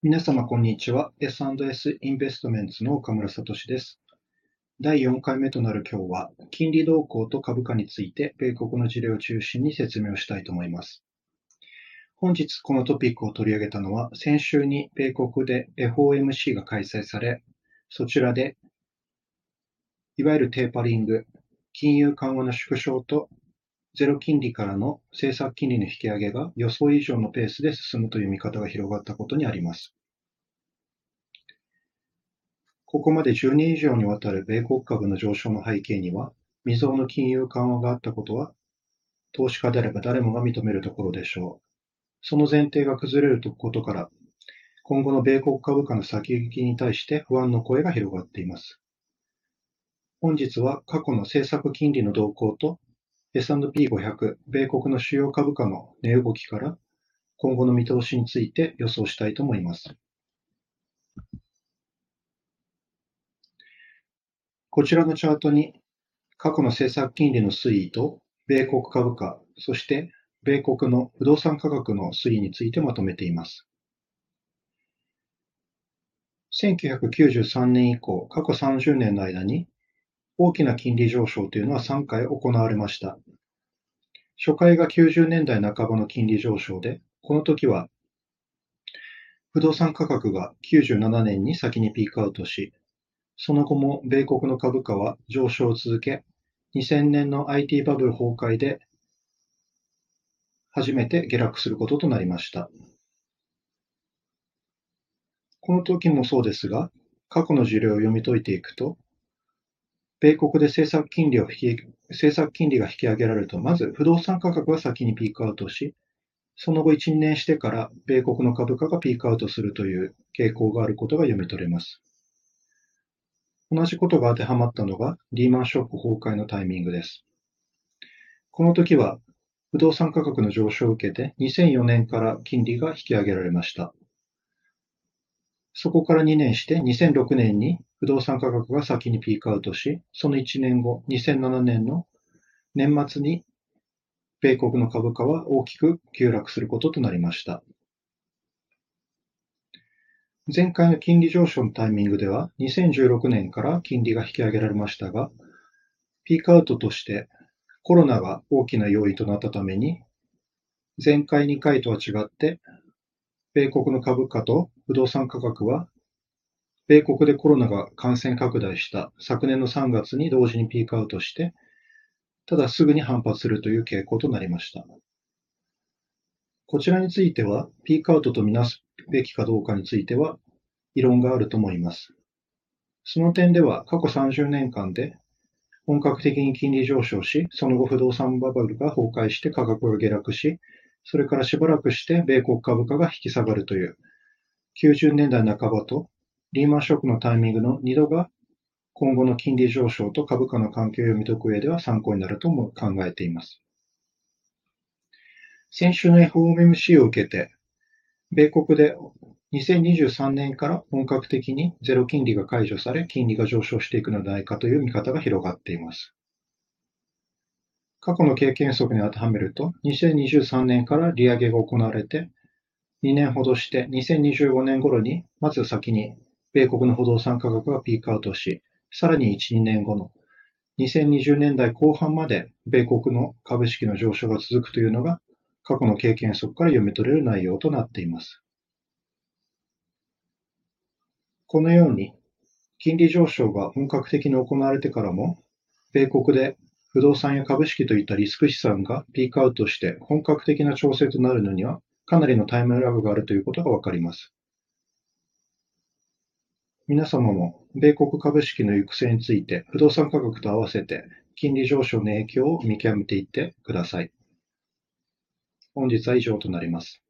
皆様、こんにちは。S&S インベストメンツの岡村聡です。第4回目となる今日は、金利動向と株価について、米国の事例を中心に説明をしたいと思います。本日このトピックを取り上げたのは、先週に米国で FOMC が開催され、そちらで、いわゆるテーパリング、金融緩和の縮小とゼロ金利からの政策金利の引き上げが予想以上のペースで進むという見方が広がったことにあります。ここまで10年以上にわたる米国株の上昇の背景には、未曾有の金融緩和があったことは、投資家であれば誰もが認めるところでしょう。その前提が崩れることから、今後の米国株価の先行きに対して不安の声が広がっています。本日は過去の政策金利の動向と S&P500、米国の主要株価の値動きから今後の見通しについて予想したいと思います。こちらのチャートに過去の政策金利の推移と米国株価、そして米国の不動産価格の推移についてまとめています。1993年以降、過去30年の間に大きな金利上昇というのは3回行われました。初回が90年代半ばの金利上昇で、この時は不動産価格が97年に先にピークアウトし、その後も米国の株価は上昇を続け、2000年の IT バブル崩壊で初めて下落することとなりました。この時もそうですが、過去の事例を読み解いていくと、米国で政策金利を引き、政策金利が引き上げられると、まず不動産価格が先にピークアウトし、その後1、2年してから米国の株価がピークアウトするという傾向があることが読み取れます。同じことが当てはまったのがリーマンショック崩壊のタイミングです。この時は不動産価格の上昇を受けて2004年から金利が引き上げられました。そこから2年して2006年に不動産価格が先にピークアウトし、その1年後、2007年の年末に米国の株価は大きく急落することとなりました。前回の金利上昇のタイミングでは2016年から金利が引き上げられましたが、ピークアウトとしてコロナが大きな要因となったために、前回2回とは違って、米国の株価と不動産価格は、米国でコロナが感染拡大した昨年の3月に同時にピークアウトして、ただすぐに反発するという傾向となりました。こちらについては、ピークアウトとみなすべきかどうかについては、異論があると思います。その点では、過去30年間で本格的に金利上昇し、その後不動産バブルが崩壊して価格が下落し、それからしばらくして米国株価が引き下がるという90年代半ばとリーマンショックのタイミングの2度が今後の金利上昇と株価の関係を読み解く上では参考になるとも考えています。先週の FOMC を受けて、米国で2023年から本格的にゼロ金利が解除され、金利が上昇していくのではないかという見方が広がっています。過去の経験則に当てはめると、2023年から利上げが行われて、2年ほどして2025年頃に、まず先に米国の不動産価格がピークアウトし、さらに1、2年後の2020年代後半まで米国の株式の上昇が続くというのが過去の経験則から読み取れる内容となっています。このように、金利上昇が本格的に行われてからも、米国で不動産や株式といったリスク資産がピークアウトして本格的な調整となるのにはかなりのタイムラグがあるということがわかります。皆様も米国株式の行く末について不動産価格と合わせて金利上昇の影響を見極めていってください。本日は以上となります。